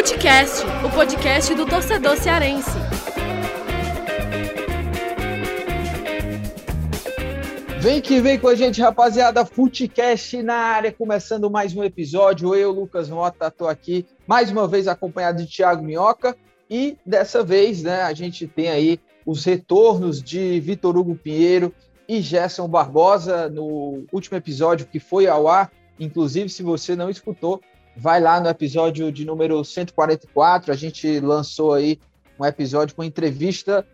Futecast, o podcast do torcedor cearense. Vem que vem com a gente, rapaziada. Futecast na área, começando mais um episódio. Eu, Lucas Mota, estou aqui mais uma vez acompanhado de Thiago Minhoca. E dessa vez, né, a gente tem aí os retornos de Vitor Hugo Pinheiro e Gerson Barbosa no último episódio que foi ao ar. Inclusive, se você não escutou, vai lá no episódio de número 144. A gente lançou aí um episódio com entrevista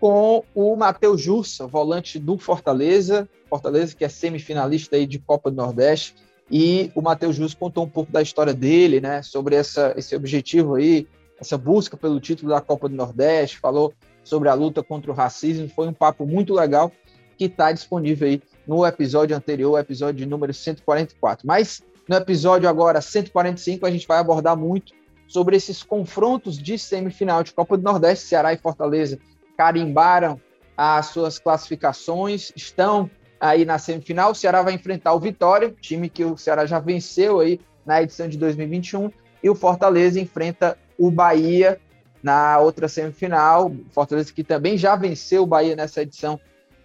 com o Matheus Jussa, volante do Fortaleza, Fortaleza que é semifinalista aí de Copa do Nordeste, e o Matheus Jussa contou um pouco da história dele, né, sobre essa, esse objetivo aí, essa busca pelo título da Copa do Nordeste, falou sobre a luta contra o racismo, foi um papo muito legal que está disponível aí no episódio anterior, episódio número 144. Mas no episódio agora 145 a gente vai abordar muito sobre esses confrontos de semifinal de Copa do Nordeste, Ceará e Fortaleza carimbaram as suas classificações, estão aí na semifinal. O Ceará vai enfrentar o Vitória, time que o Ceará já venceu aí na edição de 2021, e o Fortaleza enfrenta o Bahia na outra semifinal. Fortaleza que também já venceu o Bahia nessa edição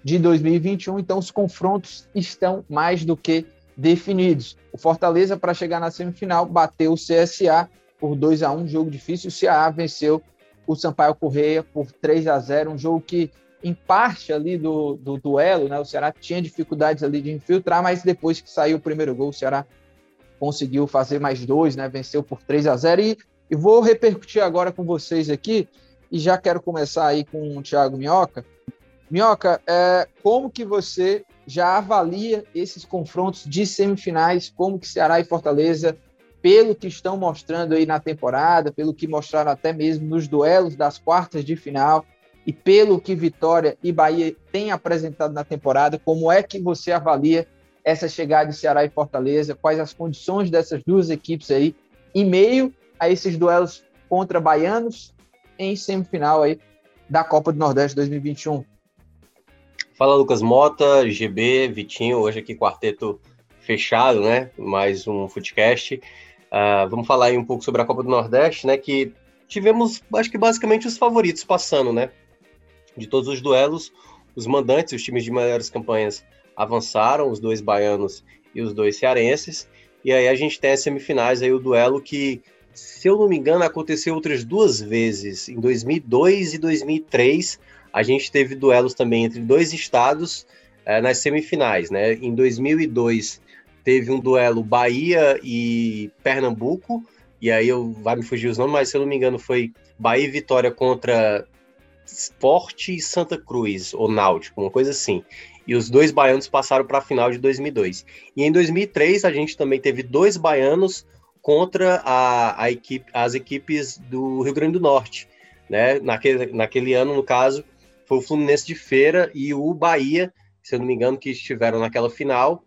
de 2021, então os confrontos estão mais do que definidos. O Fortaleza, para chegar na semifinal, bateu o CSA por 2 a 1 jogo difícil. O Ceará venceu o Sampaio Correia por 3 a 0 um jogo que, em parte ali do, do duelo, né, o Ceará tinha dificuldades ali de infiltrar, mas depois que saiu o primeiro gol, o Ceará conseguiu fazer mais dois, né, venceu por 3 a 0 e, e vou repercutir agora com vocês aqui, e já quero começar aí com o Thiago Minhoca, Minhoca, é, como que você já avalia esses confrontos de semifinais, como que Ceará e Fortaleza, pelo que estão mostrando aí na temporada, pelo que mostraram até mesmo nos duelos das quartas de final, e pelo que Vitória e Bahia têm apresentado na temporada, como é que você avalia essa chegada de Ceará e Fortaleza, quais as condições dessas duas equipes aí, em meio a esses duelos contra baianos em semifinal aí da Copa do Nordeste 2021? Fala Lucas Mota, GB, Vitinho, hoje aqui quarteto fechado, né? Mais um Footcast. Uh, vamos falar aí um pouco sobre a Copa do Nordeste, né? Que tivemos, acho que basicamente os favoritos passando, né? De todos os duelos, os mandantes, os times de melhores campanhas avançaram, os dois baianos e os dois cearenses. E aí a gente tem as semifinais aí, o duelo que, se eu não me engano, aconteceu outras duas vezes, em 2002 e 2003 a gente teve duelos também entre dois estados é, nas semifinais, né? Em 2002 teve um duelo Bahia e Pernambuco, e aí eu vai me fugir os nomes, mas se eu não me engano foi Bahia e Vitória contra Sport e Santa Cruz, ou Náutico, uma coisa assim. E os dois baianos passaram para a final de 2002. E em 2003 a gente também teve dois baianos contra a, a equipe, as equipes do Rio Grande do Norte. Né? Naquele, naquele ano, no caso, foi o Fluminense de Feira e o Bahia, se eu não me engano, que estiveram naquela final,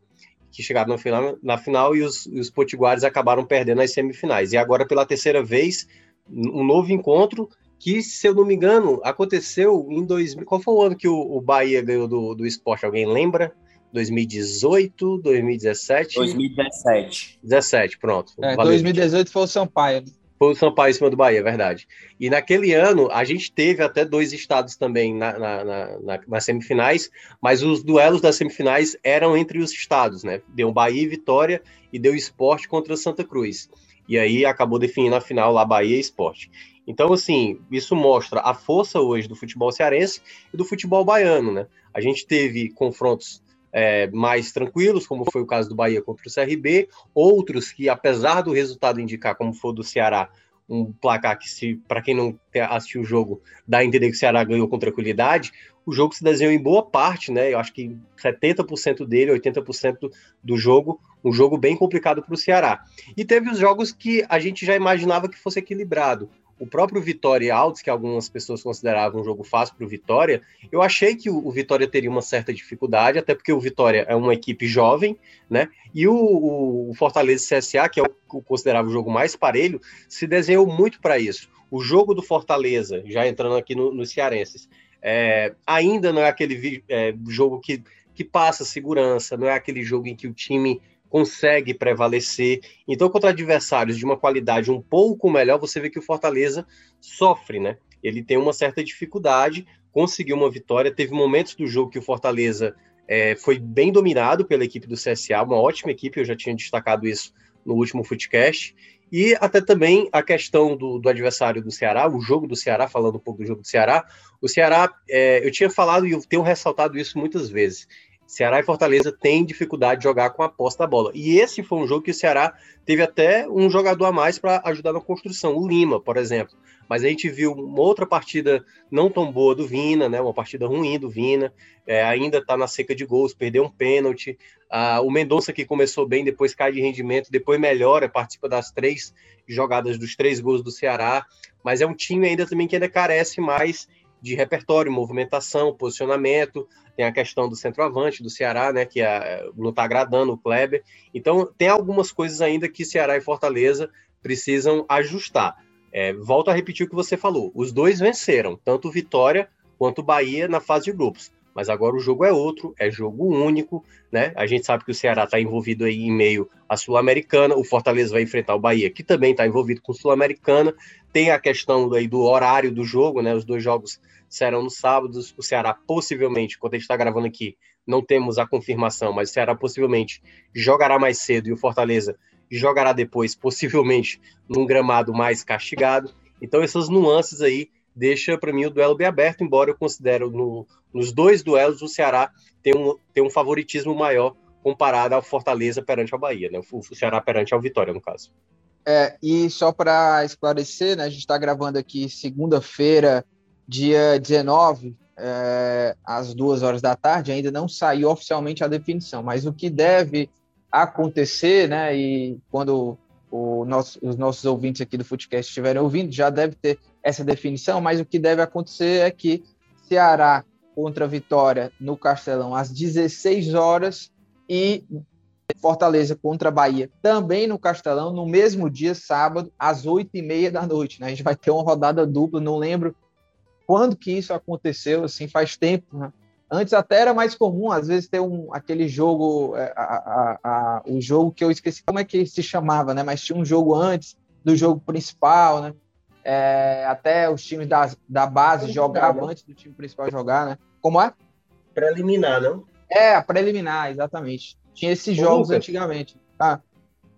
que chegaram na final, na final e os, os potiguares acabaram perdendo as semifinais. E agora, pela terceira vez, um novo encontro que, se eu não me engano, aconteceu em 2000. Qual foi o ano que o, o Bahia ganhou do, do esporte? Alguém lembra? 2018, 2017? 2017. 17, pronto. É, 2018 foi o Sampaio. Foi o Sampaio em cima do Bahia, é verdade. E naquele ano, a gente teve até dois estados também na, na, na, nas semifinais, mas os duelos das semifinais eram entre os estados, né? Deu Bahia e Vitória e deu esporte contra Santa Cruz. E aí acabou definindo a final lá Bahia e esporte. Então, assim, isso mostra a força hoje do futebol cearense e do futebol baiano, né? A gente teve confrontos é, mais tranquilos, como foi o caso do Bahia contra o CRB, outros que, apesar do resultado indicar, como foi do Ceará, um placar que, se para quem não assistiu o jogo, dá a entender que o Ceará ganhou com tranquilidade, o jogo se desenhou em boa parte, né? Eu acho que 70% dele, 80% do jogo, um jogo bem complicado para o Ceará. E teve os jogos que a gente já imaginava que fosse equilibrado o próprio Vitória Altos, que algumas pessoas consideravam um jogo fácil para o Vitória, eu achei que o, Vitória teria uma certa dificuldade, até porque o Vitória é uma equipe jovem, né? E o, o Fortaleza CSA, que é o considerava o jogo mais parelho, se desenhou muito para isso. O jogo do Fortaleza, já entrando aqui nos no Cearenses, é, ainda não é aquele é, jogo que, que passa segurança, não é aquele jogo em que o time consegue prevalecer. Então, contra adversários de uma qualidade um pouco melhor, você vê que o Fortaleza sofre, né? Ele tem uma certa dificuldade, conseguiu uma vitória. Teve momentos do jogo que o Fortaleza é, foi bem dominado pela equipe do CSA, uma ótima equipe, eu já tinha destacado isso no último Footcast. E até também a questão do, do, adversário do Ceará, o jogo do Ceará, falando um pouco do jogo do Ceará. O Ceará, é, eu tinha falado e eu tenho ressaltado isso muitas vezes. Ceará e Fortaleza têm dificuldade de jogar com a posse da bola. E esse foi um jogo que o Ceará teve até um jogador a mais para ajudar na construção, o Lima, por exemplo. Mas a gente viu uma outra partida não tão boa do Vina, né? Uma partida ruim do Vina. É, ainda está na seca de gols, perdeu um pênalti. Ah, o Mendonça que começou bem, depois cai de rendimento, depois melhora, participa das três jogadas dos três gols do Ceará. Mas é um time ainda também que ainda carece mais de repertório, movimentação, posicionamento. Tem a questão do centroavante do Ceará, né, que é, não está agradando o Kleber. Então, tem algumas coisas ainda que Ceará e Fortaleza precisam ajustar. É, volto a repetir o que você falou: os dois venceram, tanto Vitória quanto Bahia na fase de grupos. Mas agora o jogo é outro, é jogo único, né? A gente sabe que o Ceará está envolvido aí em meio à Sul-Americana, o Fortaleza vai enfrentar o Bahia, que também está envolvido com Sul-Americana. Tem a questão aí do horário do jogo, né? Os dois jogos serão no sábado. O Ceará possivelmente, quando a gente está gravando aqui, não temos a confirmação, mas o Ceará possivelmente jogará mais cedo e o Fortaleza jogará depois, possivelmente, num gramado mais castigado. Então, essas nuances aí deixa para mim o duelo bem aberto, embora eu considero no, nos dois duelos o Ceará tem um, tem um favoritismo maior comparado ao Fortaleza perante a Bahia, né? O, o Ceará perante ao Vitória, no caso. É, e só para esclarecer, né, a gente está gravando aqui segunda-feira, dia 19, é, às duas horas da tarde, ainda não saiu oficialmente a definição, mas o que deve acontecer, né, e quando nosso, os nossos ouvintes aqui do Footcast estiverem ouvindo, já deve ter essa definição, mas o que deve acontecer é que Ceará contra Vitória no Castelão às 16 horas e Fortaleza contra Bahia também no Castelão no mesmo dia, sábado, às 8 e meia da noite. Né? A gente vai ter uma rodada dupla, não lembro quando que isso aconteceu, assim, faz tempo, né? Antes até era mais comum, às vezes, ter um, aquele jogo, é, a, a, a, o jogo que eu esqueci como é que se chamava, né? Mas tinha um jogo antes do jogo principal, né? É, até os times da, da base jogavam antes do time principal jogar, né? Como é? Preliminar, não? É, a preliminar, exatamente. Tinha esses Ô, jogos Lucas, antigamente. Tá.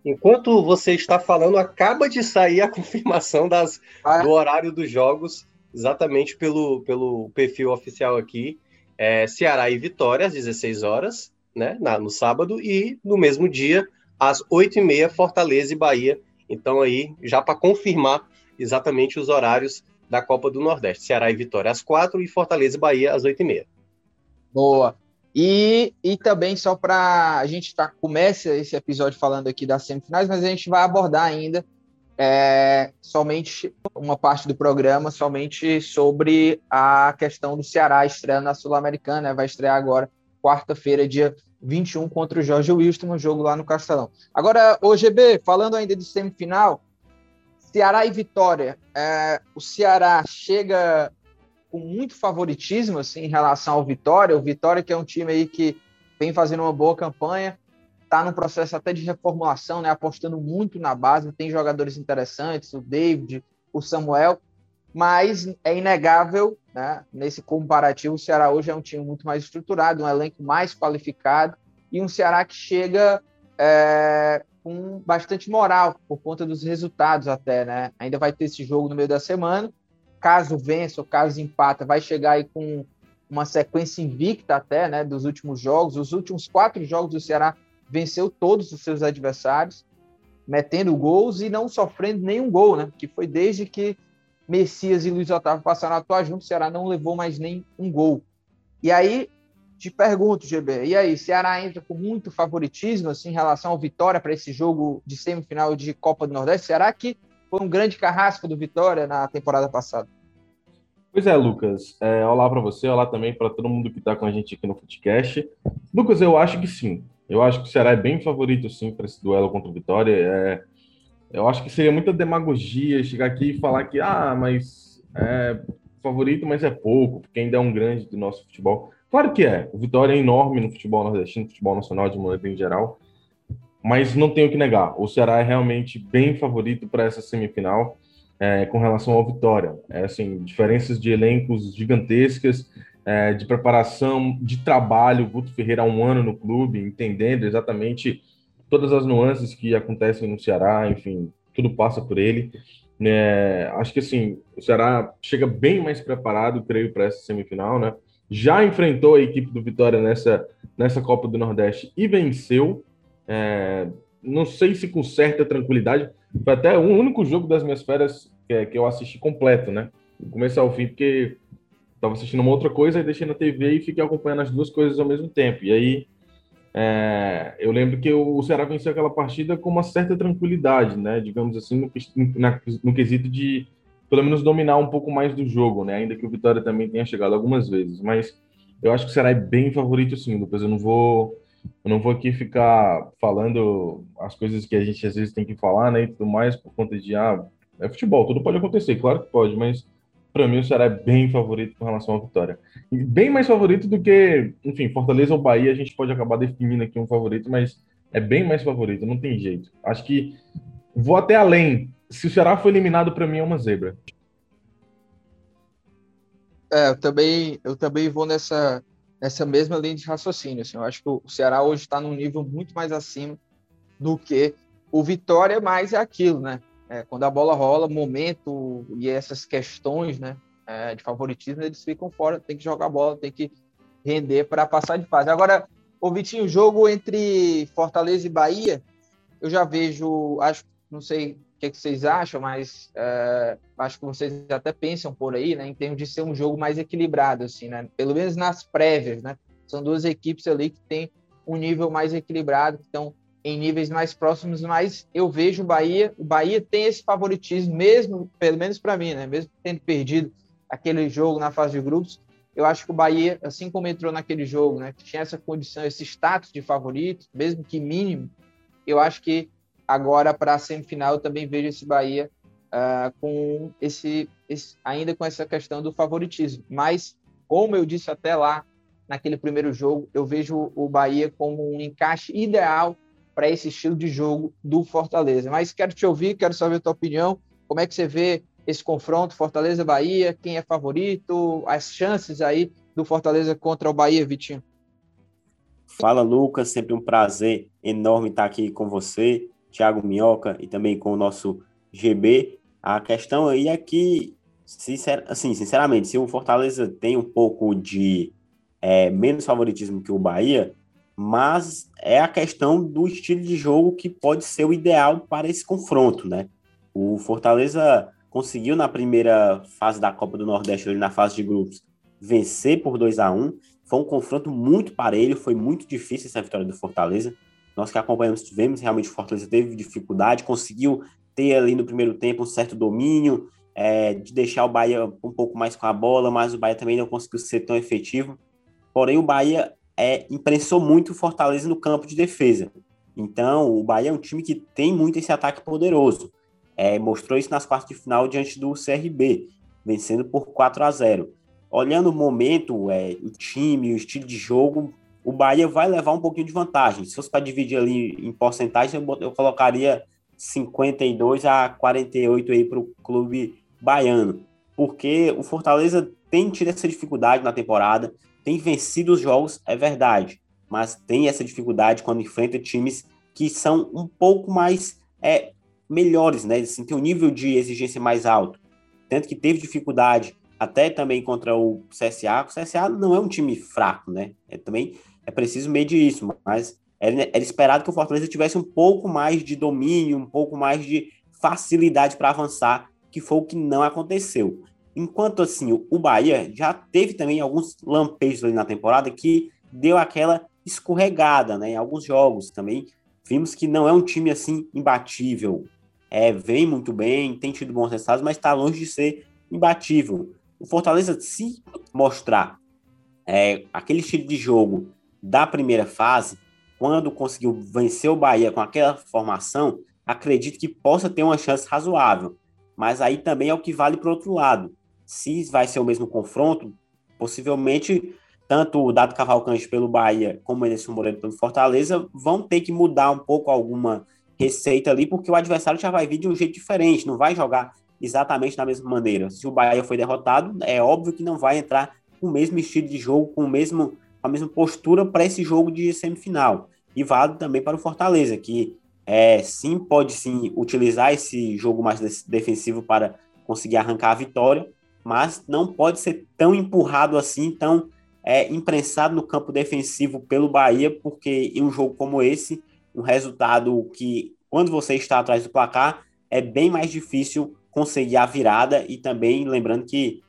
Enquanto você está falando, acaba de sair a confirmação das, ah, é? do horário dos jogos exatamente pelo, pelo perfil oficial aqui. É, Ceará e Vitória, às 16 horas, né, na, no sábado, e no mesmo dia, às 8h30, Fortaleza e Bahia. Então, aí, já para confirmar exatamente os horários da Copa do Nordeste. Ceará e Vitória às 4 e Fortaleza e Bahia às 8h30. Boa. E, e também, só para a gente tá, começa esse episódio falando aqui das semifinais, mas a gente vai abordar ainda é, somente uma parte do programa somente sobre a questão do Ceará estreando na Sul-Americana, né? vai estrear agora quarta-feira, dia 21, contra o Jorge Wilson, um jogo lá no Castelão. Agora, o GB, falando ainda de semifinal, Ceará e Vitória, é, o Ceará chega com muito favoritismo assim, em relação ao Vitória, o Vitória que é um time aí que vem fazendo uma boa campanha, está no processo até de reformulação, né, apostando muito na base, tem jogadores interessantes, o David, o Samuel, mas é inegável, né, nesse comparativo, o Ceará hoje é um time muito mais estruturado, um elenco mais qualificado, e um Ceará que chega é, com bastante moral, por conta dos resultados até, né? Ainda vai ter esse jogo no meio da semana, caso vença ou caso empata, vai chegar aí com uma sequência invicta até, né, dos últimos jogos, os últimos quatro jogos do Ceará venceu todos os seus adversários, metendo gols e não sofrendo nenhum gol, né? Que foi desde que Messias e Luiz Otávio passaram a atuar juntos, o Ceará não levou mais nem um gol. E aí, te pergunto, GB, e aí, Ceará entra com muito favoritismo assim, em relação ao Vitória para esse jogo de semifinal de Copa do Nordeste? Será que foi um grande carrasco do Vitória na temporada passada? Pois é, Lucas. É, olá para você, olá também para todo mundo que está com a gente aqui no Footcast. Lucas, eu acho que sim. Eu acho que o Ceará é bem favorito, sim, para esse duelo contra o Vitória. É, eu acho que seria muita demagogia chegar aqui e falar que, ah, mas é favorito, mas é pouco, porque ainda é um grande do nosso futebol. Claro que é. O Vitória é enorme no futebol nordestino, no futebol nacional de maneira em geral. mas não tenho que negar, o Ceará é realmente bem favorito para essa semifinal é, com relação ao Vitória. É, assim, diferenças de elencos gigantescas, é, de preparação, de trabalho. O Guto Ferreira há um ano no clube, entendendo exatamente todas as nuances que acontecem no Ceará, enfim, tudo passa por ele. É, acho que assim, o Ceará chega bem mais preparado, creio, para essa semifinal, né? Já enfrentou a equipe do Vitória nessa, nessa Copa do Nordeste e venceu. É, não sei se com certa tranquilidade. Foi até o único jogo das minhas férias que, que eu assisti completo, né? Do começo ao fim, porque estava assistindo uma outra coisa e deixei na TV e fiquei acompanhando as duas coisas ao mesmo tempo. E aí é, eu lembro que o Ceará venceu aquela partida com uma certa tranquilidade, né? Digamos assim, no, na, no quesito de pelo menos dominar um pouco mais do jogo, né? Ainda que o Vitória também tenha chegado algumas vezes, mas eu acho que o Ceará é bem favorito sim, Lucas. Eu não vou eu não vou aqui ficar falando as coisas que a gente às vezes tem que falar, né? E tudo mais por conta de ah, é futebol, tudo pode acontecer, claro que pode, mas para mim o Ceará é bem favorito com relação à vitória. E bem mais favorito do que, enfim, Fortaleza ou Bahia, a gente pode acabar definindo aqui um favorito, mas é bem mais favorito, não tem jeito. Acho que vou até além. Se o Ceará for eliminado, para mim é uma zebra. É, eu também, eu também vou nessa, nessa mesma linha de raciocínio. Assim, eu acho que o Ceará hoje está num nível muito mais acima do que o Vitória, mas é aquilo, né? É, quando a bola rola, momento e essas questões né, é, de favoritismo, eles ficam fora, tem que jogar bola, tem que render para passar de fase. Agora, o Vitinho, o jogo entre Fortaleza e Bahia, eu já vejo, acho, não sei que, que vocês acham, mas é, acho que vocês até pensam por aí, né, em termos de ser um jogo mais equilibrado, assim, né, pelo menos nas prévias, né, são duas equipes ali que têm um nível mais equilibrado, que estão em níveis mais próximos, mas eu vejo o Bahia, o Bahia tem esse favoritismo, mesmo, pelo menos para mim, né? Mesmo tendo perdido aquele jogo na fase de grupos, eu acho que o Bahia, assim como entrou naquele jogo, né, que tinha essa condição, esse status de favorito, mesmo que mínimo, eu acho que agora para a semifinal eu também vejo esse Bahia uh, com esse, esse, ainda com essa questão do favoritismo. Mas, como eu disse até lá naquele primeiro jogo, eu vejo o Bahia como um encaixe ideal para esse estilo de jogo do Fortaleza. Mas quero te ouvir, quero saber a tua opinião. Como é que você vê esse confronto Fortaleza-Bahia? Quem é favorito? As chances aí do Fortaleza contra o Bahia, Vitinho? Fala, Lucas. Sempre um prazer enorme estar aqui com você, Thiago Minhoca e também com o nosso GB. A questão aí é que, sincer, assim, sinceramente, se o Fortaleza tem um pouco de é, menos favoritismo que o Bahia, mas é a questão do estilo de jogo que pode ser o ideal para esse confronto, né? O Fortaleza conseguiu na primeira fase da Copa do Nordeste, ali na fase de grupos, vencer por 2 a 1 Foi um confronto muito parelho, foi muito difícil essa vitória do Fortaleza. Nós que acompanhamos, tivemos realmente o Fortaleza teve dificuldade, conseguiu ter ali no primeiro tempo um certo domínio, é, de deixar o Bahia um pouco mais com a bola, mas o Bahia também não conseguiu ser tão efetivo. Porém, o Bahia é, imprensou muito o Fortaleza no campo de defesa. Então, o Bahia é um time que tem muito esse ataque poderoso. É, mostrou isso nas quartas de final diante do CRB, vencendo por 4 a 0. Olhando o momento, é, o time, o estilo de jogo, o Bahia vai levar um pouquinho de vantagem. Se fosse para dividir ali em porcentagem, eu, eu colocaria 52 a 48 aí para o clube baiano, porque o Fortaleza tem tido essa dificuldade na temporada, tem vencido os jogos, é verdade, mas tem essa dificuldade quando enfrenta times que são um pouco mais é, melhores, né? Assim, tem um nível de exigência mais alto. Tanto que teve dificuldade até também contra o CSA. O CSA não é um time fraco, né? É, também é preciso medir isso, mas era, era esperado que o Fortaleza tivesse um pouco mais de domínio, um pouco mais de facilidade para avançar, que foi o que não aconteceu. Enquanto assim, o Bahia já teve também alguns lampejos ali na temporada que deu aquela escorregada, né? Em alguns jogos também vimos que não é um time assim imbatível. É, vem muito bem, tem tido bons resultados, mas está longe de ser imbatível. O Fortaleza, se mostrar é, aquele estilo de jogo da primeira fase, quando conseguiu vencer o Bahia com aquela formação, acredito que possa ter uma chance razoável. Mas aí também é o que vale para o outro lado se vai ser o mesmo confronto, possivelmente tanto o Dado Cavalcante pelo Bahia como o Ederson Moreira pelo Fortaleza, vão ter que mudar um pouco alguma receita ali, porque o adversário já vai vir de um jeito diferente, não vai jogar exatamente da mesma maneira. Se o Bahia foi derrotado, é óbvio que não vai entrar com o mesmo estilo de jogo, com o mesmo, a mesma postura para esse jogo de semifinal. E vale também para o Fortaleza, que é, sim pode sim utilizar esse jogo mais defensivo para conseguir arrancar a vitória, mas não pode ser tão empurrado assim, tão é, imprensado no campo defensivo pelo Bahia, porque em um jogo como esse, um resultado que, quando você está atrás do placar, é bem mais difícil conseguir a virada e também lembrando que,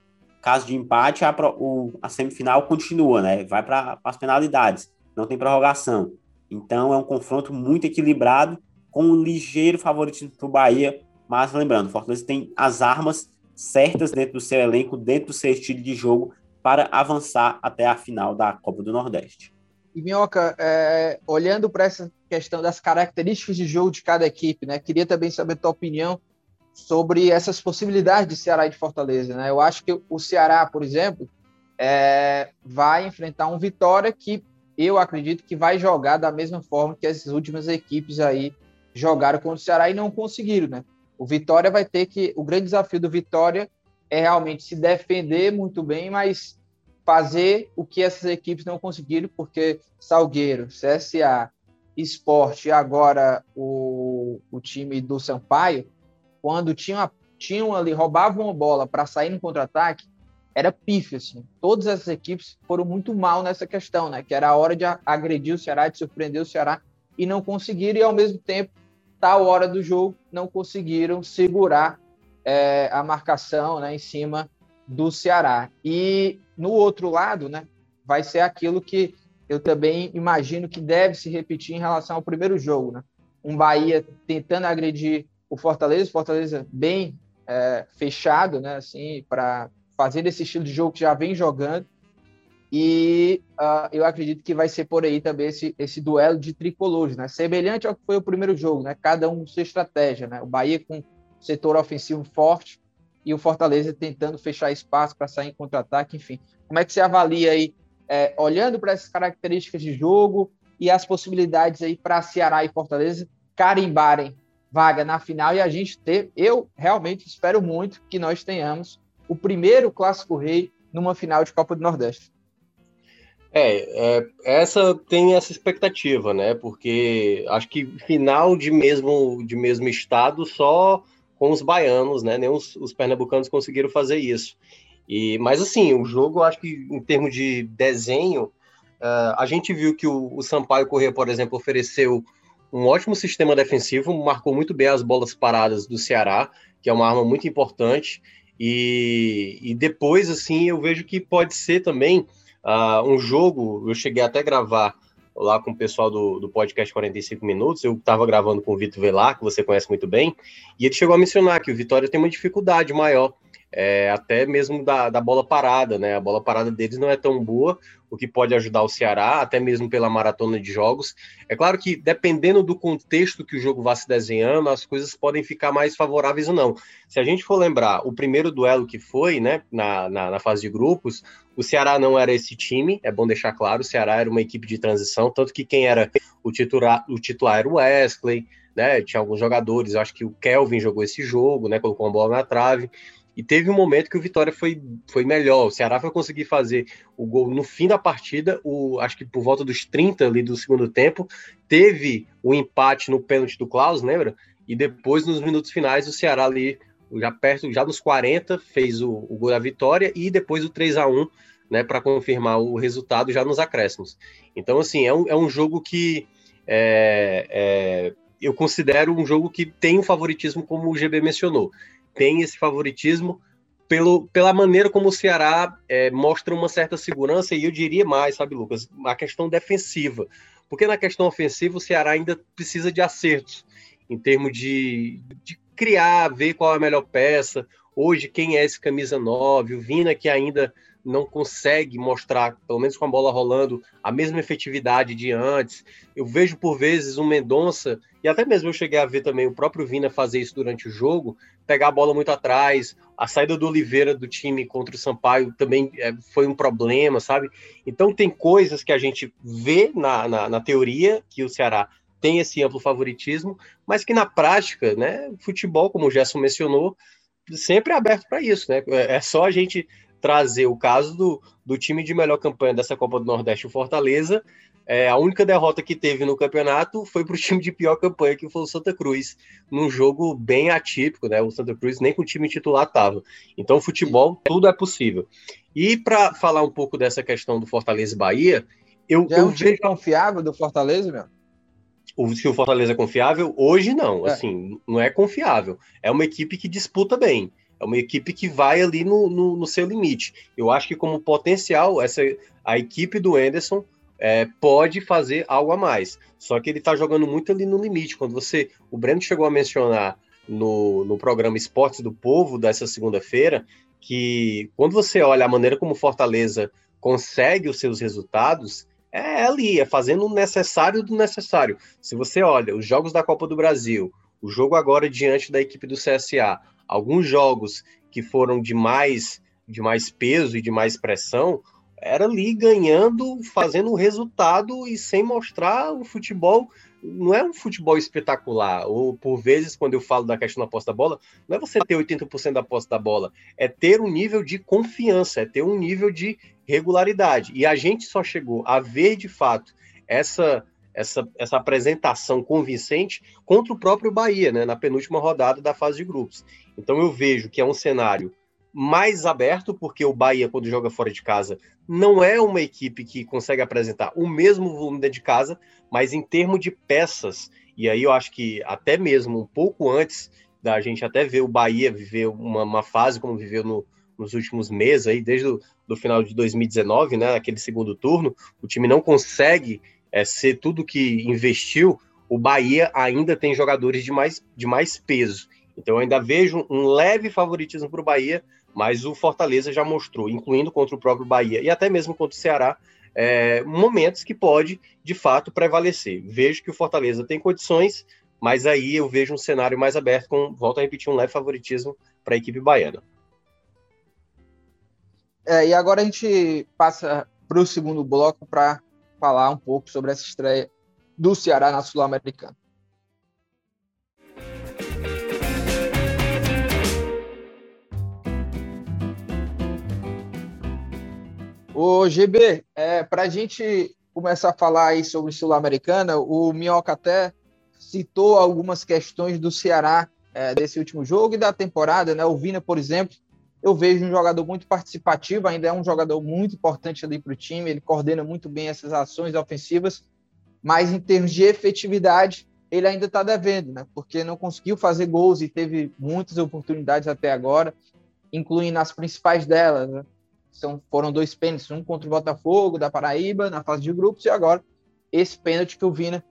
caso de empate, a, o, a semifinal continua, né? Vai para as penalidades, não tem prorrogação. Então é um confronto muito equilibrado, com um ligeiro favoritismo para o Bahia, mas lembrando, Fortaleza tem as armas certas dentro do seu elenco, dentro do seu estilo de jogo, para avançar até a final da Copa do Nordeste. E Minhoca, é, olhando para essa questão das características de jogo de cada equipe, né? Queria também saber a tua opinião sobre essas possibilidades de Ceará e de Fortaleza, né? Eu acho que o Ceará, por exemplo, é, vai enfrentar um Vitória que eu acredito que vai jogar da mesma forma que as últimas equipes aí jogaram contra o Ceará e não conseguiram, né? O Vitória vai ter que. O grande desafio do Vitória é realmente se defender muito bem, mas fazer o que essas equipes não conseguiram, porque Salgueiro, CSA, Esporte e agora o, o time do Sampaio, quando tinham, ali, roubavam a bola para sair no contra-ataque, era pífio, assim. Todas essas equipes foram muito mal nessa questão, né? Que era a hora de agredir o Ceará, de surpreender o Ceará, e não conseguiram, e ao mesmo tempo, tal hora do jogo, não conseguiram segurar é, a marcação né, em cima do Ceará. E no outro lado, né, vai ser aquilo que eu também imagino que deve se repetir em relação ao primeiro jogo. Né? Um Bahia tentando agredir o Fortaleza, Fortaleza bem é, fechado, né, assim, para fazer esse estilo de jogo que já vem jogando. E uh, eu acredito que vai ser por aí também esse, esse duelo de tricolores, né? Semelhante ao que foi o primeiro jogo, né? Cada um sua estratégia, né? O Bahia com setor ofensivo forte e o Fortaleza tentando fechar espaço para sair em contra-ataque, enfim. Como é que você avalia aí, é, olhando para essas características de jogo e as possibilidades aí para Ceará e Fortaleza carimbarem vaga na final e a gente ter, eu realmente espero muito que nós tenhamos o primeiro clássico rei numa final de Copa do Nordeste. É, é, essa tem essa expectativa, né? Porque acho que final de mesmo de mesmo estado só com os baianos, né? Nem os, os pernambucanos conseguiram fazer isso. E, mas assim, o jogo, acho que em termos de desenho, uh, a gente viu que o, o Sampaio Corrêa, por exemplo, ofereceu um ótimo sistema defensivo, marcou muito bem as bolas paradas do Ceará, que é uma arma muito importante. E, e depois, assim, eu vejo que pode ser também uh, um jogo. Eu cheguei até a gravar lá com o pessoal do, do podcast 45 Minutos, eu estava gravando com o Vitor Velar, que você conhece muito bem, e ele chegou a mencionar que o Vitória tem uma dificuldade maior, é, até mesmo da, da bola parada, né? A bola parada deles não é tão boa, o que pode ajudar o Ceará, até mesmo pela maratona de jogos. É claro que, dependendo do contexto que o jogo vá se desenhando, as coisas podem ficar mais favoráveis ou não. Se a gente for lembrar, o primeiro duelo que foi, né, na, na, na fase de grupos, o Ceará não era esse time, é bom deixar claro, o Ceará era uma equipe de transição, tanto que quem era o titular, o titular era o Wesley, né, tinha alguns jogadores, acho que o Kelvin jogou esse jogo, né, colocou uma bola na trave, e teve um momento que o Vitória foi, foi melhor. O Ceará foi conseguir fazer o gol no fim da partida, o, acho que por volta dos 30 ali do segundo tempo. Teve o empate no pênalti do Klaus, lembra? E depois, nos minutos finais, o Ceará ali, já perto, já nos 40, fez o, o gol da vitória e depois o 3 a 1 né, para confirmar o resultado já nos acréscimos. Então, assim, é um, é um jogo que é, é, eu considero um jogo que tem um favoritismo, como o GB mencionou tem esse favoritismo pelo, pela maneira como o Ceará é, mostra uma certa segurança, e eu diria mais, sabe, Lucas, a questão defensiva. Porque na questão ofensiva o Ceará ainda precisa de acertos, em termos de, de criar, ver qual é a melhor peça. Hoje, quem é esse camisa 9? O Vina, que ainda não consegue mostrar, pelo menos com a bola rolando, a mesma efetividade de antes. Eu vejo por vezes o Mendonça, e até mesmo eu cheguei a ver também o próprio Vina fazer isso durante o jogo, pegar a bola muito atrás. A saída do Oliveira do time contra o Sampaio também é, foi um problema, sabe? Então tem coisas que a gente vê na, na, na teoria que o Ceará tem esse amplo favoritismo, mas que na prática, né, futebol, como o Gerson mencionou, sempre é aberto para isso, né? É, é só a gente trazer o caso do, do time de melhor campanha dessa Copa do Nordeste, o Fortaleza. É, a única derrota que teve no campeonato foi para o time de pior campanha, que foi o Santa Cruz, num jogo bem atípico, né? O Santa Cruz nem com o time titular estava. Então, futebol, tudo é possível. E para falar um pouco dessa questão do Fortaleza e Bahia, eu. Já é um time vejo... confiável do Fortaleza, meu? O, se o Fortaleza é confiável, hoje não, é. assim, não é confiável. É uma equipe que disputa bem. É uma equipe que vai ali no, no, no seu limite. Eu acho que, como potencial, essa, a equipe do Anderson é, pode fazer algo a mais. Só que ele está jogando muito ali no limite. Quando você. O Breno chegou a mencionar no, no programa Esportes do Povo dessa segunda-feira que quando você olha a maneira como Fortaleza consegue os seus resultados, é ali, é fazendo o necessário do necessário. Se você olha os jogos da Copa do Brasil, o jogo agora diante da equipe do CSA, alguns jogos que foram de mais, de mais peso e de mais pressão, era ali ganhando, fazendo o resultado e sem mostrar o futebol. Não é um futebol espetacular. Ou por vezes, quando eu falo da questão da posse da bola, não é você ter 80% da posse da bola, é ter um nível de confiança, é ter um nível de regularidade. E a gente só chegou a ver de fato essa essa, essa apresentação convincente contra o próprio Bahia, né, na penúltima rodada da fase de grupos. Então eu vejo que é um cenário mais aberto, porque o Bahia, quando joga fora de casa, não é uma equipe que consegue apresentar o mesmo volume dentro de casa, mas em termos de peças, e aí eu acho que até mesmo um pouco antes da gente até ver o Bahia viver uma, uma fase como viveu no, nos últimos meses, aí, desde o do final de 2019, né, aquele segundo turno, o time não consegue é, ser tudo que investiu, o Bahia ainda tem jogadores de mais, de mais peso. Então eu ainda vejo um leve favoritismo para o Bahia, mas o Fortaleza já mostrou, incluindo contra o próprio Bahia e até mesmo contra o Ceará, é, momentos que pode de fato prevalecer. Vejo que o Fortaleza tem condições, mas aí eu vejo um cenário mais aberto, com, volto a repetir, um leve favoritismo para a equipe baiana. É, e agora a gente passa para o segundo bloco para falar um pouco sobre essa estreia do Ceará na Sul-Americana. O GB, é, para a gente começar a falar aí sobre Sul-Americana, o Minhoca até citou algumas questões do Ceará é, desse último jogo e da temporada, né? O Vina, por exemplo, eu vejo um jogador muito participativo, ainda é um jogador muito importante ali para o time, ele coordena muito bem essas ações ofensivas, mas em termos de efetividade, ele ainda está devendo, né? Porque não conseguiu fazer gols e teve muitas oportunidades até agora, incluindo as principais delas, né? São, foram dois pênaltis, um contra o Botafogo da Paraíba na fase de grupos e agora esse pênalti que o Vina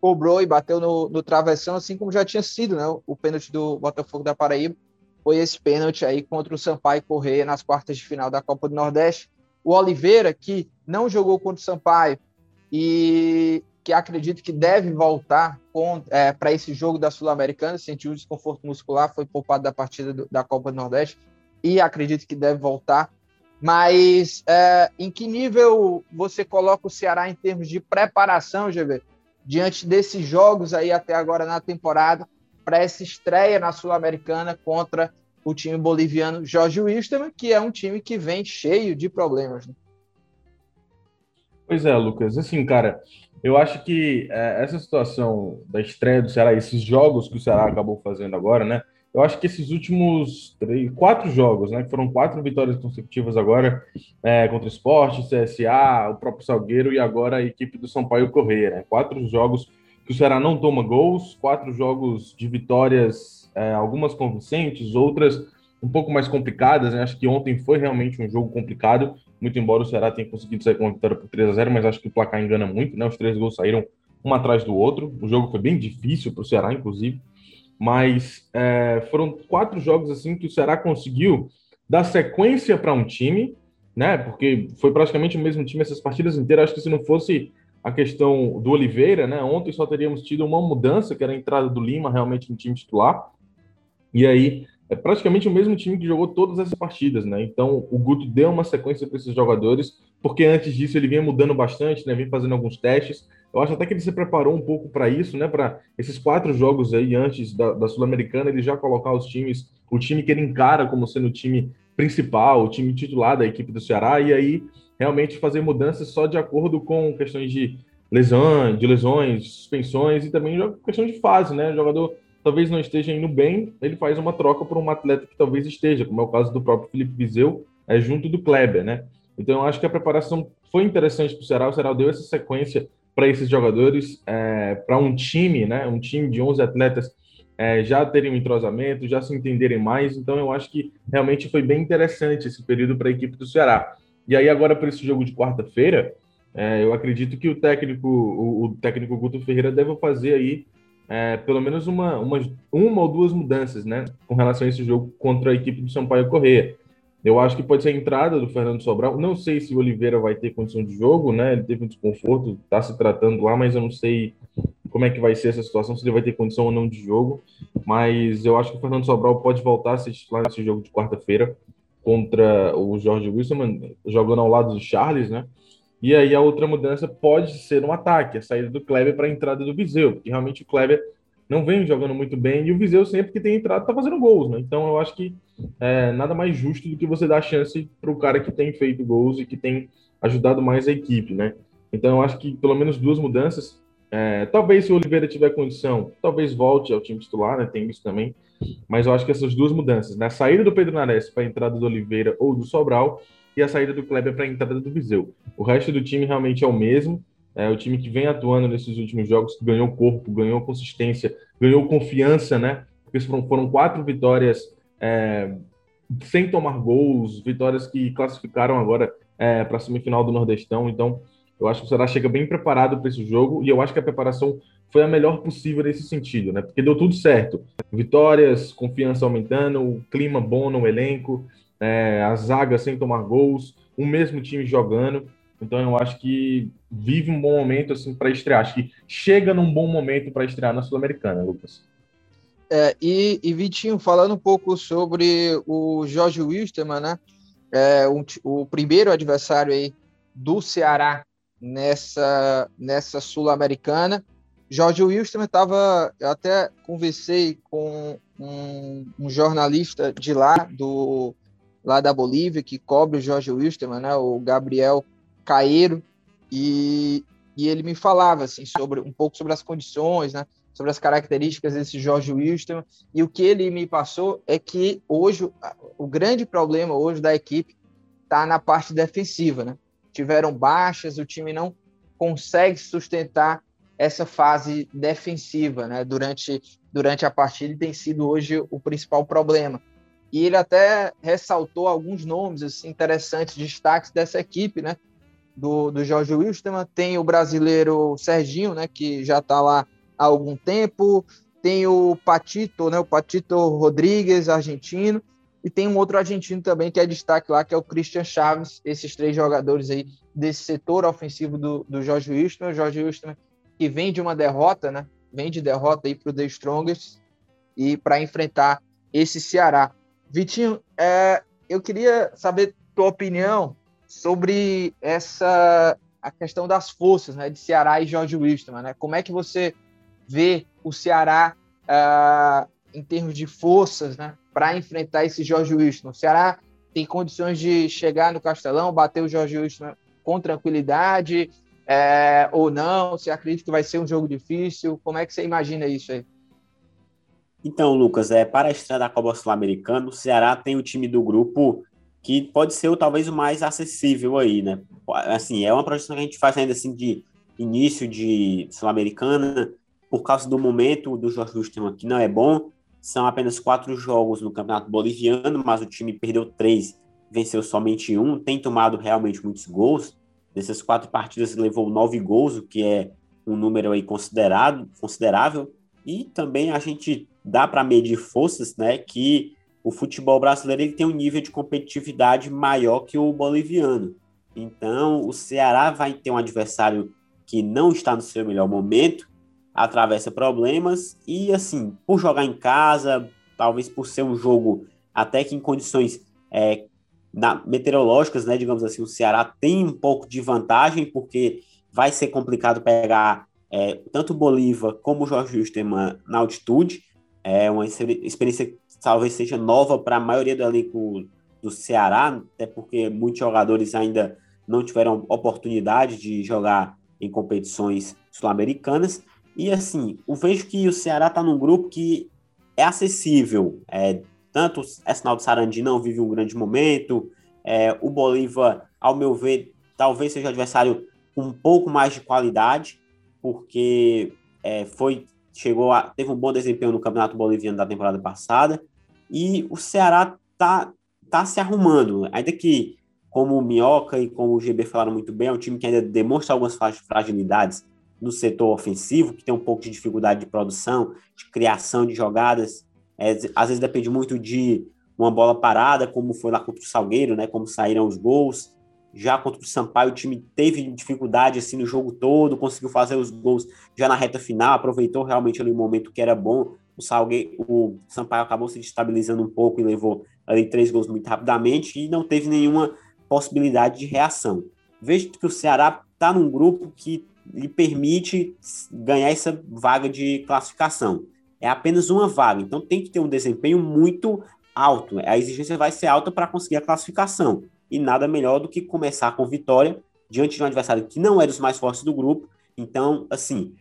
cobrou e bateu no, no travessão, assim como já tinha sido, né? O pênalti do Botafogo da Paraíba foi esse pênalti aí contra o Sampaio Correia nas quartas de final da Copa do Nordeste. O Oliveira, que não jogou contra o Sampaio e que acredito que deve voltar é, para esse jogo da Sul-Americana, sentiu desconforto muscular, foi poupado da partida do, da Copa do Nordeste e acredito que deve voltar. Mas é, em que nível você coloca o Ceará em termos de preparação, GB, diante desses jogos aí até agora na temporada? Para essa estreia na Sul-Americana contra o time boliviano Jorge Wilstermann, que é um time que vem cheio de problemas. Né? Pois é, Lucas. Assim, cara, eu acho que é, essa situação da estreia do Ceará, esses jogos que o Ceará acabou fazendo agora, né? Eu acho que esses últimos três, quatro jogos, né? Que foram quatro vitórias consecutivas agora é, contra o Esporte, CSA, o próprio Salgueiro e agora a equipe do São Paulo Correia, né? Quatro jogos que o Ceará não toma gols, quatro jogos de vitórias, é, algumas convincentes, outras um pouco mais complicadas. Né? Acho que ontem foi realmente um jogo complicado, muito embora o Ceará tenha conseguido sair com uma vitória por 3 a 0 mas acho que o placar engana muito, né? Os três gols saíram um atrás do outro. O jogo foi bem difícil para o Ceará, inclusive. Mas é, foram quatro jogos assim que o Ceará conseguiu dar sequência para um time né? Porque foi praticamente o mesmo time essas partidas inteiras. Acho que se não fosse a questão do Oliveira, né? Ontem só teríamos tido uma mudança, que era a entrada do Lima realmente no time titular. E aí é praticamente o mesmo time que jogou todas essas partidas, né? Então o Guto deu uma sequência para esses jogadores, porque antes disso ele vinha mudando bastante, né? Vinha fazendo alguns testes. Eu acho até que ele se preparou um pouco para isso, né? Para esses quatro jogos aí antes da, da Sul-Americana, ele já colocar os times, o time que ele encara como sendo o time principal, o time titular da equipe do Ceará, e aí realmente fazer mudanças só de acordo com questões de lesões, de lesões, suspensões e também questão de fase, né? O jogador talvez não esteja indo bem, ele faz uma troca por um atleta que talvez esteja, como é o caso do próprio Felipe Viseu, é, junto do Kleber, né? Então eu acho que a preparação foi interessante para o Ceará, o Ceará deu essa sequência para esses jogadores, é, para um time, né? Um time de 11 atletas é, já terem um entrosamento, já se entenderem mais. Então eu acho que realmente foi bem interessante esse período para a equipe do Ceará. E aí agora para esse jogo de quarta-feira, é, eu acredito que o técnico, o, o técnico Guto Ferreira deve fazer aí é, pelo menos uma, uma, uma ou duas mudanças, né, com relação a esse jogo contra a equipe do Sampaio Correia. Eu acho que pode ser a entrada do Fernando Sobral. Não sei se o Oliveira vai ter condição de jogo, né? Ele teve um desconforto, está se tratando lá, mas eu não sei como é que vai ser essa situação, se ele vai ter condição ou não de jogo. Mas eu acho que o Fernando Sobral pode voltar a ser titular nesse jogo de quarta-feira contra o Jorge Wilson, jogando ao lado do Charles, né? E aí a outra mudança pode ser um ataque, a saída do Kleber para a entrada do Viseu, porque realmente o Kleber não vem jogando muito bem e o Viseu sempre que tem entrado está fazendo gols, né? Então eu acho que é nada mais justo do que você dar chance para o cara que tem feito gols e que tem ajudado mais a equipe, né? Então eu acho que pelo menos duas mudanças. É, talvez se o Oliveira tiver condição, talvez volte ao time titular, né? Tem isso também. Mas eu acho que essas duas mudanças, né? A saída do Pedro Nares para a entrada do Oliveira ou do Sobral e a saída do Kleber para a entrada do Viseu. O resto do time realmente é o mesmo. É o time que vem atuando nesses últimos jogos, que ganhou corpo, ganhou consistência, ganhou confiança, né? Porque foram, foram quatro vitórias é, sem tomar gols, vitórias que classificaram agora é, para a semifinal do Nordestão. Então, eu acho que o Ceará chega bem preparado para esse jogo e eu acho que a preparação foi a melhor possível nesse sentido, né? Porque deu tudo certo. Vitórias, confiança aumentando, o clima bom no elenco, é, a zaga sem tomar gols, o mesmo time jogando. Então eu acho que vive um bom momento assim para estrear. Acho que chega num bom momento para estrear na Sul-Americana, Lucas. É, e, e, Vitinho, falando um pouco sobre o Jorge Wilstermann, né? É, um, o primeiro adversário aí do Ceará nessa, nessa Sul-Americana. Jorge Wilstermann estava. Eu até conversei com um, um jornalista de lá, do lá da Bolívia, que cobre o Jorge Wilstermann, né, o Gabriel Caeiro, e, e ele me falava assim, sobre um pouco sobre as condições, né, sobre as características desse Jorge Wilstermann, e o que ele me passou é que hoje o grande problema hoje da equipe está na parte defensiva, né? Tiveram baixas, o time não consegue sustentar essa fase defensiva, né? Durante durante a partida tem sido hoje o principal problema. E ele até ressaltou alguns nomes assim, interessantes, destaques dessa equipe, né? Do, do Jorge Wilstermann. Tem o brasileiro Serginho, né? Que já está lá há algum tempo. Tem o Patito, né? O Patito Rodrigues, argentino. E tem um outro argentino também que é destaque lá, que é o Christian Chaves. Esses três jogadores aí desse setor ofensivo do, do Jorge. O Jorge Wilstermann que vem de uma derrota, né? Vem de derrota aí para o The Strongest e para enfrentar esse Ceará. Vitinho, é, eu queria saber tua opinião sobre essa a questão das forças, né, de Ceará e Jorge Wilstermann, né? Como é que você vê o Ceará uh, em termos de forças, né, para enfrentar esse Jorge Wilstermann? O Ceará tem condições de chegar no Castelão, bater o Jorge Wilstermann com tranquilidade, é, ou não? Você acredita que vai ser um jogo difícil? Como é que você imagina isso aí? Então, Lucas, é, para a estreia da Copa Sul-Americana, o Ceará tem o time do grupo que pode ser talvez o mais acessível aí, né? Assim, é uma projeção que a gente faz ainda assim de início de Sul-Americana, por causa do momento do Jorge Wilstermann, que não é bom. São apenas quatro jogos no Campeonato Boliviano, mas o time perdeu três, venceu somente um, tem tomado realmente muitos gols. Dessas quatro partidas levou nove gols, o que é um número aí considerado, considerável. E também a gente dá para medir forças, né? Que o futebol brasileiro ele tem um nível de competitividade maior que o boliviano. Então, o Ceará vai ter um adversário que não está no seu melhor momento, atravessa problemas e, assim, por jogar em casa, talvez por ser um jogo até que em condições é, na, meteorológicas, né, digamos assim, o Ceará tem um pouco de vantagem, porque vai ser complicado pegar é, tanto o Bolívar como o Jorge Wilstermann na altitude. É uma experiência que talvez seja nova para a maioria do elenco do Ceará, até porque muitos jogadores ainda não tiveram oportunidade de jogar em competições sul-americanas. E assim, eu vejo que o Ceará está num grupo que é acessível. É, tanto o Sinal de Sarandi não vive um grande momento, é, o Bolívar, ao meu ver, talvez seja um adversário com um pouco mais de qualidade, porque é, foi chegou a, teve um bom desempenho no Campeonato Boliviano da temporada passada, e o Ceará tá, tá se arrumando, ainda que como o Minhoca e como o GB falaram muito bem, é um time que ainda demonstra algumas fragilidades no setor ofensivo, que tem um pouco de dificuldade de produção, de criação de jogadas, é, às vezes depende muito de uma bola parada, como foi lá contra o Salgueiro, né, como saíram os gols, já contra o Sampaio, o time teve dificuldade assim no jogo todo, conseguiu fazer os gols já na reta final, aproveitou realmente ali o momento que era bom. O Salgueiro, o Sampaio acabou se destabilizando um pouco e levou ali três gols muito rapidamente e não teve nenhuma possibilidade de reação. Vejo que o Ceará está num grupo que lhe permite ganhar essa vaga de classificação. É apenas uma vaga, então tem que ter um desempenho muito alto. A exigência vai ser alta para conseguir a classificação e nada melhor do que começar com vitória diante de um adversário que não é dos mais fortes do grupo. Então, assim,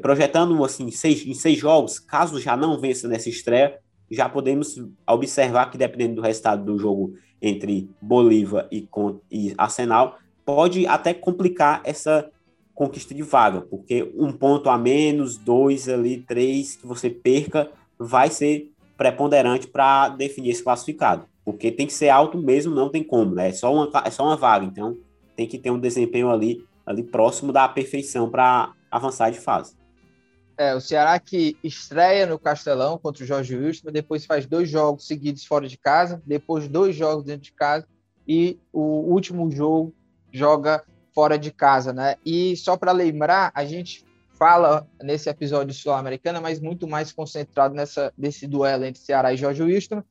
projetando assim, seis, em seis jogos, caso já não vença nessa estreia, já podemos observar que, dependendo do resultado do jogo entre Bolívar e, e Arsenal, pode até complicar essa conquista de vaga, porque um ponto a menos, dois ali, três que você perca, vai ser preponderante para definir esse classificado porque tem que ser alto mesmo, não tem como, né? É só uma, é só uma vaga, então tem que ter um desempenho ali, ali próximo da perfeição para avançar de fase. É, o Ceará que estreia no Castelão contra o Jorge Wilson, depois faz dois jogos seguidos fora de casa, depois dois jogos dentro de casa e o último jogo joga fora de casa, né? E só para lembrar, a gente fala nesse episódio sul-americana, mas muito mais concentrado nessa desse duelo entre Ceará e Jorge Wilson,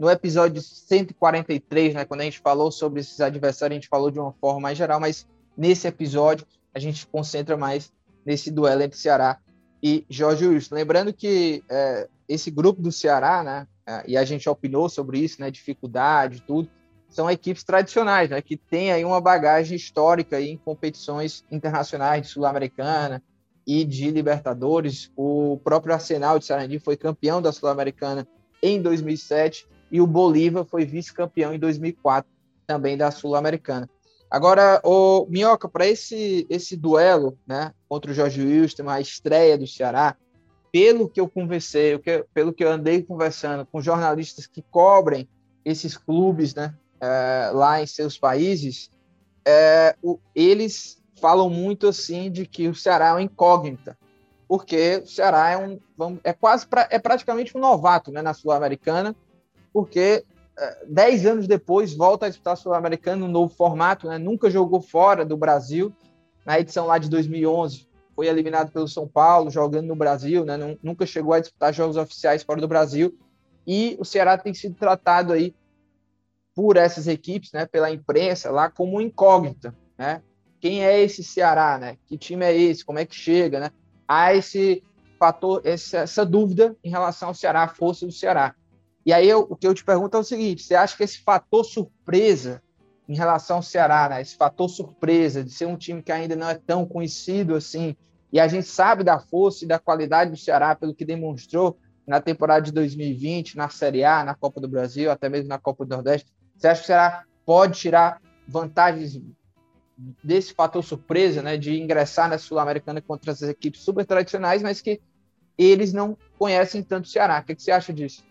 no episódio 143, né, quando a gente falou sobre esses adversários, a gente falou de uma forma mais geral, mas nesse episódio a gente concentra mais nesse duelo entre Ceará e Jorge Wilson. Lembrando que é, esse grupo do Ceará, né, é, e a gente opinou sobre isso, né, dificuldade, tudo, são equipes tradicionais, né, que têm aí uma bagagem histórica aí em competições internacionais de Sul-Americana e de Libertadores. O próprio Arsenal de Sarandi foi campeão da Sul-Americana em 2007 e o Bolívar foi vice-campeão em 2004 também da Sul-Americana. Agora, o Minhoca, para esse esse duelo, né, contra o Jorge Wilson, a estreia do Ceará, pelo que eu conversei, pelo que eu andei conversando com jornalistas que cobrem esses clubes, né, é, lá em seus países, é, o, eles falam muito assim de que o Ceará é uma incógnita, porque o Ceará é um, é quase pra, é praticamente um novato, né, na Sul-Americana porque é, dez anos depois volta a disputar Sul-Americano no novo formato, né? nunca jogou fora do Brasil, na edição lá de 2011 foi eliminado pelo São Paulo, jogando no Brasil, né? nunca chegou a disputar jogos oficiais fora do Brasil, e o Ceará tem sido tratado aí por essas equipes, né, pela imprensa lá como incógnita, né? Quem é esse Ceará, né? Que time é esse? Como é que chega, né? Há esse fator, essa, essa dúvida em relação ao Ceará, a força do Ceará. E aí eu, o que eu te pergunto é o seguinte: você acha que esse fator surpresa em relação ao Ceará, né? esse fator surpresa de ser um time que ainda não é tão conhecido assim, e a gente sabe da força e da qualidade do Ceará pelo que demonstrou na temporada de 2020, na Série A, na Copa do Brasil, até mesmo na Copa do Nordeste, você acha que o Ceará pode tirar vantagens desse fator surpresa, né, de ingressar na Sul-Americana contra as equipes super tradicionais, mas que eles não conhecem tanto o Ceará? O que, que você acha disso?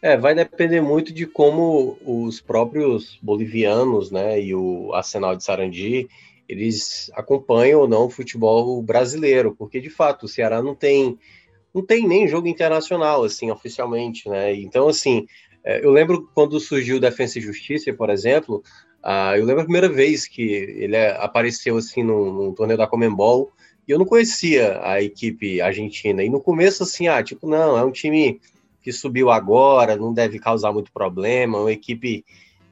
É, vai depender muito de como os próprios bolivianos, né, e o Arsenal de Sarandi, eles acompanham ou não o futebol brasileiro, porque de fato o Ceará não tem não tem nem jogo internacional assim oficialmente, né? Então assim, eu lembro quando surgiu Defensa e Justiça, por exemplo, uh, eu lembro a primeira vez que ele apareceu assim num, num torneio da Comembol, e eu não conhecia a equipe argentina. E no começo, assim, ah, tipo, não, é um time que subiu agora, não deve causar muito problema, uma equipe,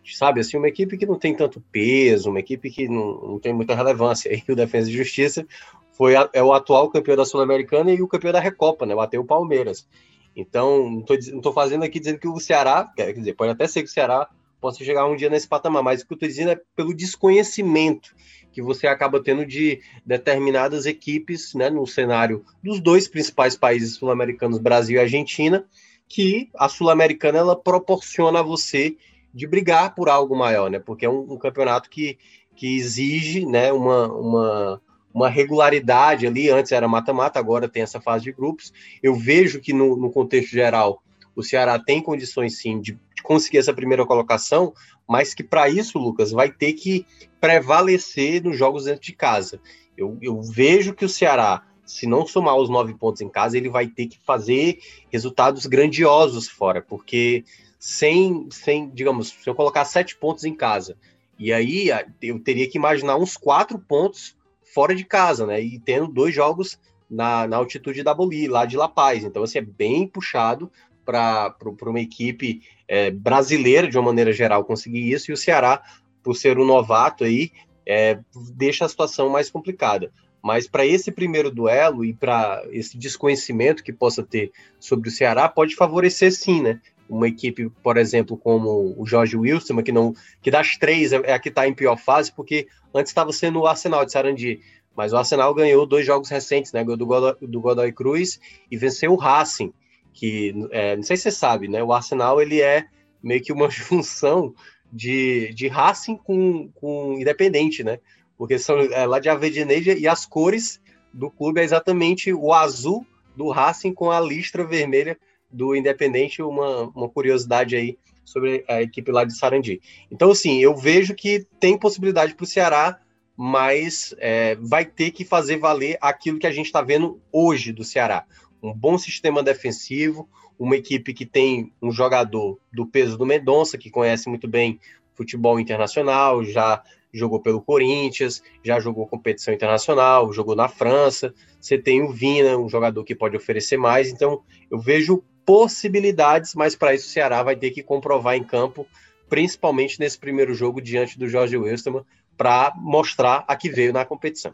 sabe, assim, uma equipe que não tem tanto peso, uma equipe que não, não tem muita relevância. E o Defesa e Justiça foi a, é o atual campeão da Sul-Americana e o campeão da Recopa, né? Bateu o Palmeiras. Então, não estou fazendo aqui dizendo que o Ceará, quer dizer, pode até ser que o Ceará possa chegar um dia nesse patamar, mas o que eu estou dizendo é pelo desconhecimento que você acaba tendo de determinadas equipes, né, no cenário dos dois principais países sul-americanos, Brasil e Argentina, que a sul-americana ela proporciona a você de brigar por algo maior, né? Porque é um, um campeonato que, que exige, né, uma, uma, uma regularidade ali. Antes era mata-mata, agora tem essa fase de grupos. Eu vejo que no, no contexto geral o Ceará tem condições sim de, conseguir essa primeira colocação, mas que para isso, Lucas, vai ter que prevalecer nos jogos dentro de casa. Eu, eu vejo que o Ceará, se não somar os nove pontos em casa, ele vai ter que fazer resultados grandiosos fora, porque sem, sem digamos, se eu colocar sete pontos em casa, e aí eu teria que imaginar uns quatro pontos fora de casa, né? E tendo dois jogos na, na altitude da Bolívia, lá de La Paz. Então, assim, é bem puxado para uma equipe é, brasileira, de uma maneira geral, conseguir isso, e o Ceará, por ser um novato aí, é, deixa a situação mais complicada. Mas para esse primeiro duelo e para esse desconhecimento que possa ter sobre o Ceará, pode favorecer sim, né? Uma equipe, por exemplo, como o Jorge Wilson, que não, que das três é a que está em pior fase, porque antes estava sendo o Arsenal de Sarandi, mas o Arsenal ganhou dois jogos recentes, né? Ganhou do Godoy, do Godoy Cruz e venceu o Racing que é, não sei se você sabe, né? O Arsenal ele é meio que uma junção de, de Racing com, com Independente, né? Porque são é, lá de Avejaneja e as cores do clube é exatamente o azul do Racing com a listra vermelha do Independente, uma, uma curiosidade aí sobre a equipe lá de Sarandi. Então, assim, eu vejo que tem possibilidade para o Ceará, mas é, vai ter que fazer valer aquilo que a gente está vendo hoje do Ceará um bom sistema defensivo, uma equipe que tem um jogador do peso do Mendonça, que conhece muito bem futebol internacional, já jogou pelo Corinthians, já jogou competição internacional, jogou na França. Você tem o Vina, um jogador que pode oferecer mais. Então, eu vejo possibilidades, mas para isso o Ceará vai ter que comprovar em campo, principalmente nesse primeiro jogo diante do Jorge Wilstermann, para mostrar a que veio na competição.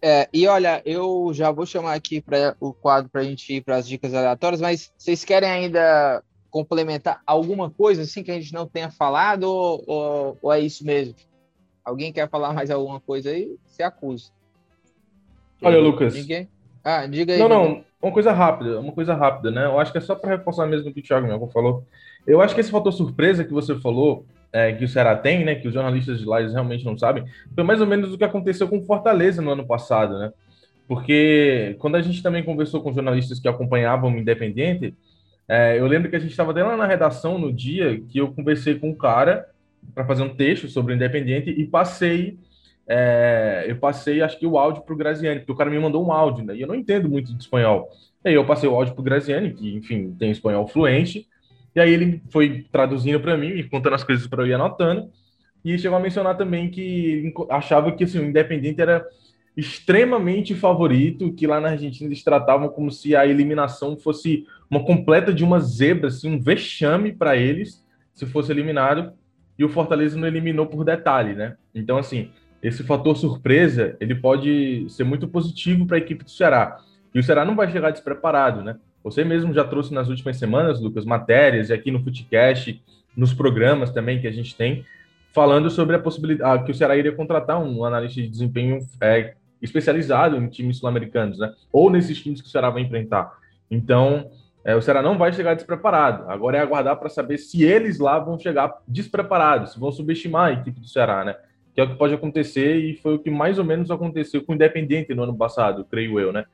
É, e olha, eu já vou chamar aqui para o quadro para a gente ir para as dicas aleatórias, mas vocês querem ainda complementar alguma coisa assim que a gente não tenha falado ou, ou, ou é isso mesmo? Alguém quer falar mais alguma coisa aí? Se acusa. Olha, Lucas. Ninguém? Ah, diga aí. Não, não, uma coisa rápida, uma coisa rápida, né? Eu acho que é só para reforçar mesmo o que o Thiago Melco falou. Eu acho que esse fator surpresa que você falou é, que o Ceará tem, né, que os jornalistas de lá realmente não sabem, foi mais ou menos o que aconteceu com Fortaleza no ano passado, né? Porque quando a gente também conversou com jornalistas que acompanhavam o Independente, é, eu lembro que a gente estava até lá na redação no dia que eu conversei com um cara para fazer um texto sobre o Independente e passei, é, eu passei acho que o áudio para o Graziani, porque o cara me mandou um áudio, né? E eu não entendo muito de espanhol. E aí eu passei o áudio para o Graziani, que enfim tem espanhol fluente, e aí ele foi traduzindo para mim, contando as coisas para eu ir anotando. E chegou a mencionar também que achava que assim, o Independente era extremamente favorito, que lá na Argentina eles tratavam como se a eliminação fosse uma completa de uma zebra, assim, um vexame para eles, se fosse eliminado, e o Fortaleza não eliminou por detalhe, né? Então, assim, esse fator surpresa, ele pode ser muito positivo para a equipe do Ceará. E o Ceará não vai chegar despreparado, né? Você mesmo já trouxe nas últimas semanas, Lucas, matérias, e aqui no Footcast, nos programas também que a gente tem, falando sobre a possibilidade que o Ceará iria contratar um analista de desempenho é, especializado em times sul-americanos, né? Ou nesses times que o Ceará vai enfrentar. Então, é, o Ceará não vai chegar despreparado. Agora é aguardar para saber se eles lá vão chegar despreparados, se vão subestimar a equipe do Ceará, né? Que é o que pode acontecer e foi o que mais ou menos aconteceu com o Independente no ano passado, creio eu, né?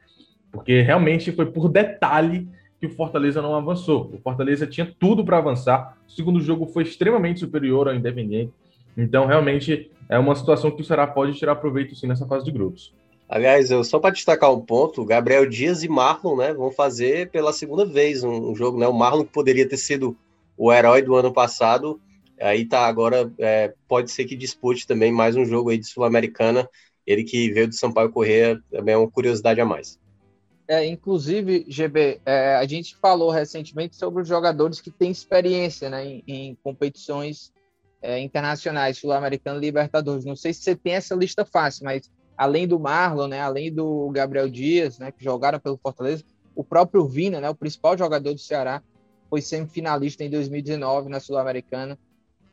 porque realmente foi por detalhe que o Fortaleza não avançou. O Fortaleza tinha tudo para avançar. O segundo jogo foi extremamente superior ao Independente. Então, realmente, é uma situação que o Ceará pode tirar proveito sim nessa fase de grupos. Aliás, eu só para destacar um ponto, Gabriel Dias e Marlon, né, vão fazer pela segunda vez um, um, jogo, né? O Marlon que poderia ter sido o herói do ano passado, aí tá agora, é, pode ser que dispute também mais um jogo aí de Sul-Americana, ele que veio do Sampaio Correia, também é uma curiosidade a mais. É, inclusive, GB, é, a gente falou recentemente sobre os jogadores que têm experiência né, em, em competições é, internacionais, Sul-Americano e Libertadores. Não sei se você tem essa lista fácil, mas além do Marlon, né, além do Gabriel Dias, né, que jogaram pelo Fortaleza, o próprio Vina, né, o principal jogador do Ceará, foi semifinalista em 2019 na Sul-Americana,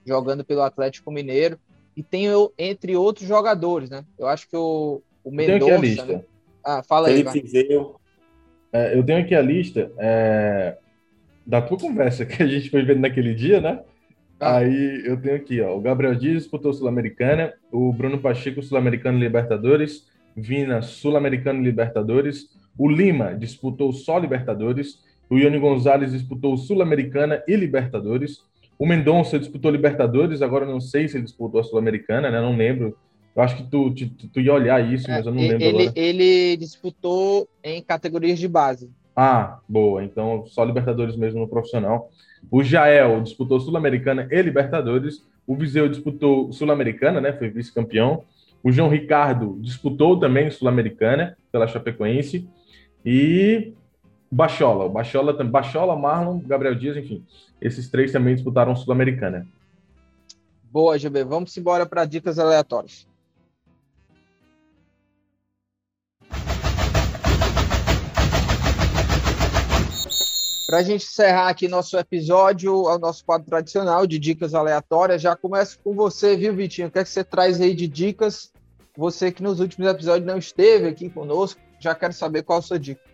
jogando pelo Atlético Mineiro. E tem, entre outros jogadores, né? Eu acho que o, o Mendonça... Né? Ah, fala Felipe aí, Fizeu. É, eu tenho aqui a lista é, da tua conversa que a gente foi vendo naquele dia, né? Ah. Aí eu tenho aqui, ó, o Gabriel Dias disputou Sul-Americana, o Bruno Pacheco Sul-Americano Libertadores, Vina Sul-Americano Libertadores, o Lima disputou só Libertadores, o Ione Gonzalez disputou Sul-Americana e Libertadores, o Mendonça disputou Libertadores, agora não sei se ele disputou a Sul-Americana, né? Não lembro eu acho que tu, tu, tu ia olhar isso, mas eu não lembro ele, agora. Ele disputou em categorias de base. Ah, boa. Então, só Libertadores mesmo no profissional. O Jael disputou Sul-Americana e Libertadores. O Viseu disputou Sul-Americana, né? Foi vice-campeão. O João Ricardo disputou também Sul-Americana pela Chapecoense. E Bachola. O Bachola, Bachola, Marlon, Gabriel Dias, enfim. Esses três também disputaram Sul-Americana. Boa, GB. Vamos embora para dicas aleatórias. Para a gente encerrar aqui nosso episódio, o nosso quadro tradicional de dicas aleatórias, já começo com você, viu, Vitinho? O que, é que você traz aí de dicas? Você que nos últimos episódios não esteve aqui conosco, já quero saber qual a sua dica.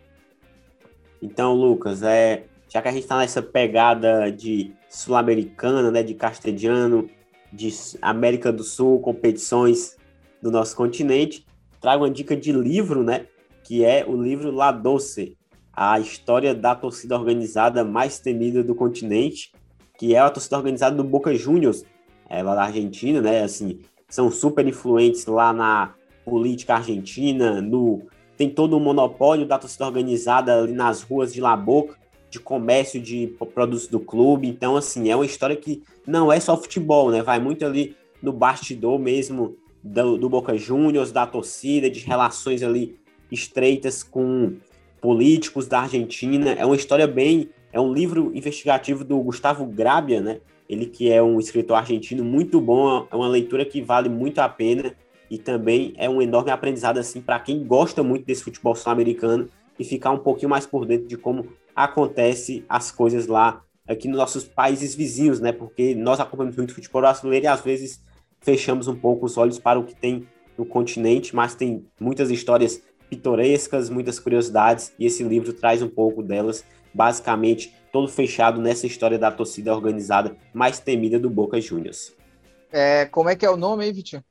Então, Lucas, é, já que a gente está nessa pegada de sul-americana, né, de castelhano, de América do Sul, competições do nosso continente, trago uma dica de livro, né, que é o livro La Doce, a história da torcida organizada mais temida do continente, que é a torcida organizada do Boca Juniors, é, lá da Argentina, né? Assim, são super influentes lá na política argentina, no tem todo o monopólio da torcida organizada ali nas ruas de La Boca, de comércio de produtos do clube. Então, assim, é uma história que não é só futebol, né? Vai muito ali no bastidor mesmo do, do Boca Juniors, da torcida, de relações ali estreitas com políticos da Argentina. É uma história bem. É um livro investigativo do Gustavo Grabia, né? Ele que é um escritor argentino muito bom, é uma leitura que vale muito a pena e também é um enorme aprendizado assim para quem gosta muito desse futebol sul-americano e ficar um pouquinho mais por dentro de como acontece as coisas lá aqui nos nossos países vizinhos, né? Porque nós acompanhamos muito futebol brasileiro e às vezes fechamos um pouco os olhos para o que tem no continente, mas tem muitas histórias pitorescas, muitas curiosidades, e esse livro traz um pouco delas, basicamente todo fechado nessa história da torcida organizada mais temida do Boca Juniors. É, como é que é o nome aí, Vitinho?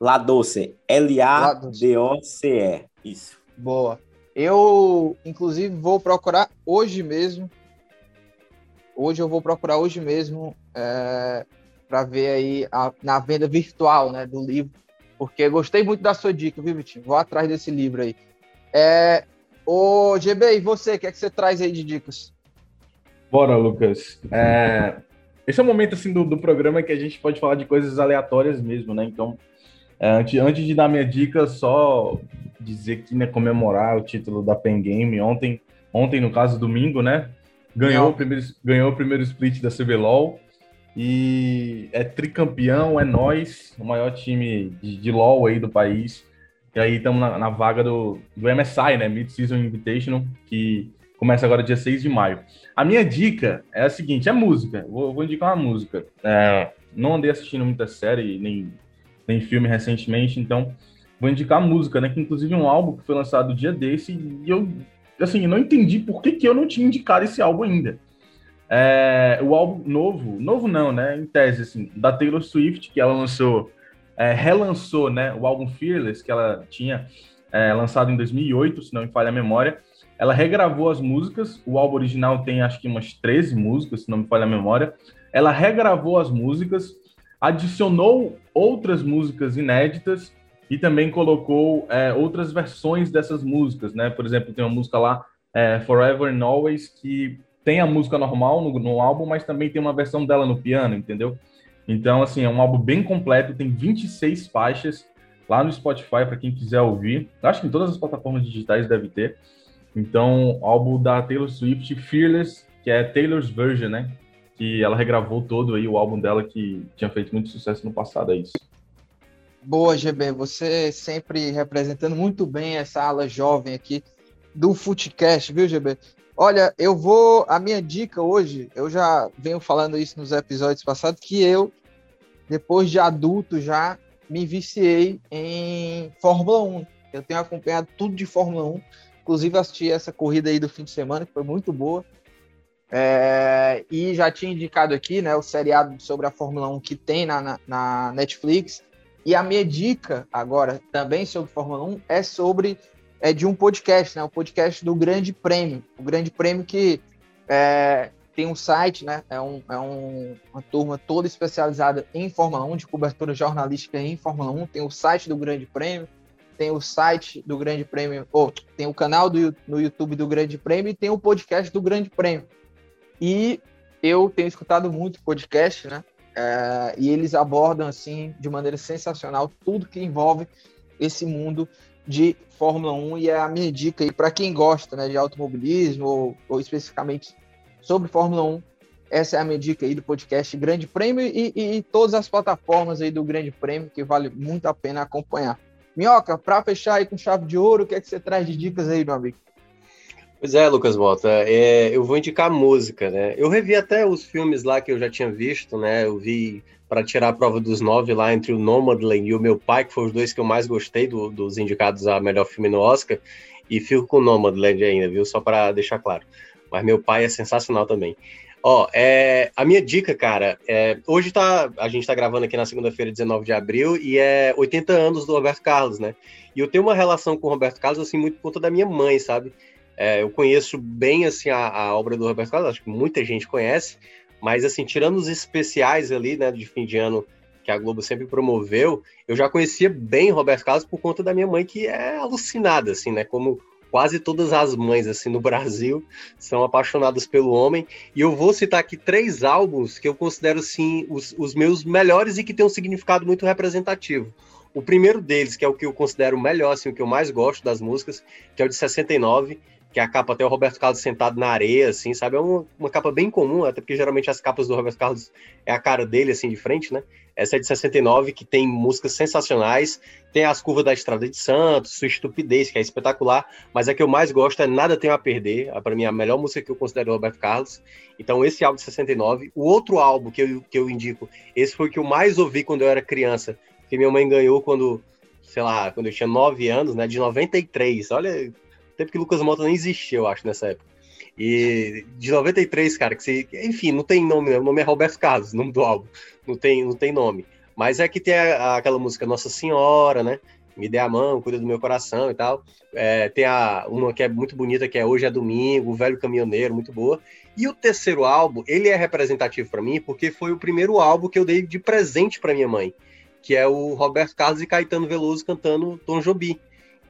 La Doce, L-A-D-O-C-E, isso. Boa. Eu, inclusive, vou procurar hoje mesmo. Hoje eu vou procurar hoje mesmo é, para ver aí a, na venda virtual né, do livro porque gostei muito da sua dica, viu, Vitinho? Vou atrás desse livro aí. É, ô, GB, e você, o que é que você traz aí de dicas? Bora, Lucas. É, esse é o momento assim do, do programa que a gente pode falar de coisas aleatórias mesmo, né? Então, antes, antes de dar minha dica, só dizer que né, comemorar o título da Pen Game ontem, ontem no caso domingo, né? Ganhou o primeiro, ganhou o primeiro split da CBLOL. E é tricampeão, é nós, o maior time de, de LoL aí do país. E aí estamos na, na, vaga do, do MSI, né? Mid-Season Invitational, que começa agora dia 6 de maio. A minha dica é a seguinte: é música. Vou, vou indicar uma música. É, não andei assistindo muita série, nem, nem filme recentemente, então vou indicar música, né? Que inclusive é um álbum que foi lançado dia desse, e eu assim, não entendi por que, que eu não tinha indicado esse álbum ainda. É, o álbum novo, novo não, né? Em tese, assim, da Taylor Swift, que ela lançou, é, relançou, né? O álbum Fearless, que ela tinha é, lançado em 2008, se não me falha a memória. Ela regravou as músicas, o álbum original tem acho que umas 13 músicas, se não me falha a memória. Ela regravou as músicas, adicionou outras músicas inéditas e também colocou é, outras versões dessas músicas, né? Por exemplo, tem uma música lá, é, Forever and Always, que tem a música normal no, no álbum, mas também tem uma versão dela no piano, entendeu? Então, assim, é um álbum bem completo, tem 26 faixas lá no Spotify para quem quiser ouvir. Acho que em todas as plataformas digitais deve ter. Então, álbum da Taylor Swift, Fearless, que é Taylor's Version, né? Que ela regravou todo aí o álbum dela que tinha feito muito sucesso no passado, é isso. Boa, GB, você sempre representando muito bem essa ala jovem aqui do Footcast, viu, GB? Olha, eu vou. A minha dica hoje, eu já venho falando isso nos episódios passados, que eu, depois de adulto, já me viciei em Fórmula 1. Eu tenho acompanhado tudo de Fórmula 1. Inclusive, assisti essa corrida aí do fim de semana, que foi muito boa. É, e já tinha indicado aqui né, o seriado sobre a Fórmula 1 que tem na, na, na Netflix. E a minha dica agora, também sobre Fórmula 1, é sobre é de um podcast, né? O podcast do Grande Prêmio. O Grande Prêmio que é, tem um site, né? É, um, é um, uma turma toda especializada em Fórmula 1, de cobertura jornalística em Fórmula 1. Tem o site do Grande Prêmio, tem o site do Grande Prêmio, ou tem o canal do, no YouTube do Grande Prêmio e tem o podcast do Grande Prêmio. E eu tenho escutado muito podcast, né? É, e eles abordam assim de maneira sensacional tudo que envolve esse mundo de Fórmula 1 e é a minha dica aí para quem gosta né, de automobilismo ou, ou, especificamente sobre Fórmula 1. Essa é a minha dica aí do podcast Grande Prêmio e, e, e todas as plataformas aí do Grande Prêmio que vale muito a pena acompanhar. Minhoca, para fechar aí com chave de ouro, o que é que você traz de dicas aí, meu amigo? Pois é, Lucas Mota, é, eu vou indicar música, né? Eu revi até os filmes lá que eu já tinha visto, né? Eu vi para tirar a prova dos nove lá entre o Nomadland e o Meu Pai, que foram os dois que eu mais gostei do, dos indicados a melhor filme no Oscar, e fico com o Nomadland ainda, viu? Só para deixar claro. Mas Meu Pai é sensacional também. Ó, é, a minha dica, cara, é, hoje tá, a gente tá gravando aqui na segunda-feira, 19 de abril, e é 80 anos do Roberto Carlos, né? E eu tenho uma relação com o Roberto Carlos, assim, muito por conta da minha mãe, sabe? É, eu conheço bem assim a, a, obra do Roberto Carlos, acho que muita gente conhece, mas assim, tirando os especiais ali, né, de fim de ano que a Globo sempre promoveu, eu já conhecia bem Roberto Carlos por conta da minha mãe, que é alucinada, assim, né, como quase todas as mães assim no Brasil são apaixonadas pelo homem. E eu vou citar aqui três álbuns que eu considero sim os, os meus melhores e que têm um significado muito representativo. O primeiro deles, que é o que eu considero melhor, assim, o que eu mais gosto das músicas, que é o de 69, que a capa até o Roberto Carlos sentado na areia, assim, sabe? É uma, uma, capa bem comum, até porque geralmente as capas do Roberto Carlos é a cara dele, assim, de frente, né? Essa é de 69, que tem músicas sensacionais, tem as curvas da Estrada de Santos, Sua Estupidez, que é espetacular, mas a que eu mais gosto é Nada Tenho a Perder, para mim a melhor música que eu considero do Roberto Carlos. Então esse álbum de 69. O outro álbum que eu, que eu indico, esse foi o que eu mais ouvi quando eu era criança, que minha mãe ganhou quando, sei lá, quando eu tinha 9 anos, né, de 93. Olha tempo que Lucas Mota nem existia, eu acho, nessa época. E de 93, cara, que se, enfim, não tem nome, né? O nome é Roberto Carlos, o nome do álbum. Não tem, não tem nome. Mas é que tem a, aquela música Nossa Senhora, né? Me dê a mão, cuida do meu coração e tal. É, tem a, uma que é muito bonita, que é Hoje é Domingo, O Velho Caminhoneiro, muito boa. E o terceiro álbum, ele é representativo para mim, porque foi o primeiro álbum que eu dei de presente para minha mãe, que é o Roberto Carlos e Caetano Veloso cantando Tom Jobim.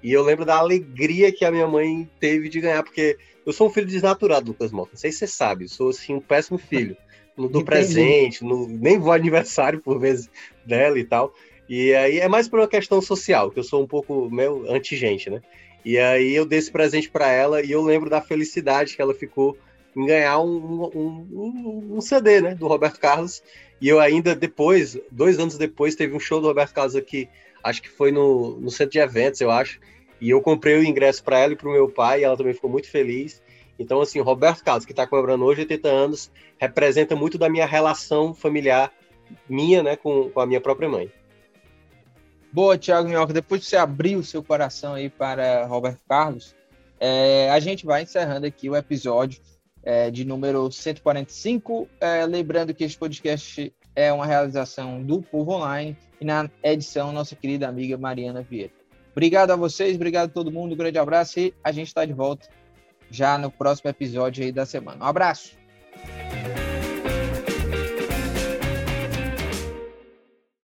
E eu lembro da alegria que a minha mãe teve de ganhar, porque eu sou um filho desnaturado, Lucas Mota. Não sei se você sabe, eu sou assim, um péssimo filho. No do presente, no, nem vou aniversário por vezes dela e tal. E aí é mais por uma questão social, que eu sou um pouco meio anti-gente, né? E aí eu dei esse presente para ela e eu lembro da felicidade que ela ficou em ganhar um, um, um, um, CD, né, do Roberto Carlos. E eu ainda depois, dois anos depois, teve um show do Roberto Carlos aqui acho que foi no, no centro de eventos, eu acho. E eu comprei o ingresso para ela e para o meu pai, e ela também ficou muito feliz. Então, assim, Roberto Carlos, que está comemorando hoje 80 anos, representa muito da minha relação familiar, minha, né, com, com a minha própria mãe. Boa, Thiago Minhoca. Depois que você abrir o seu coração aí para Roberto Carlos, é, a gente vai encerrando aqui o episódio é, de número 145. É, lembrando que este podcast é uma realização do Povo Online e na edição nossa querida amiga Mariana Vieira. Obrigado a vocês, obrigado a todo mundo, um grande abraço e a gente está de volta já no próximo episódio aí da semana. Um abraço!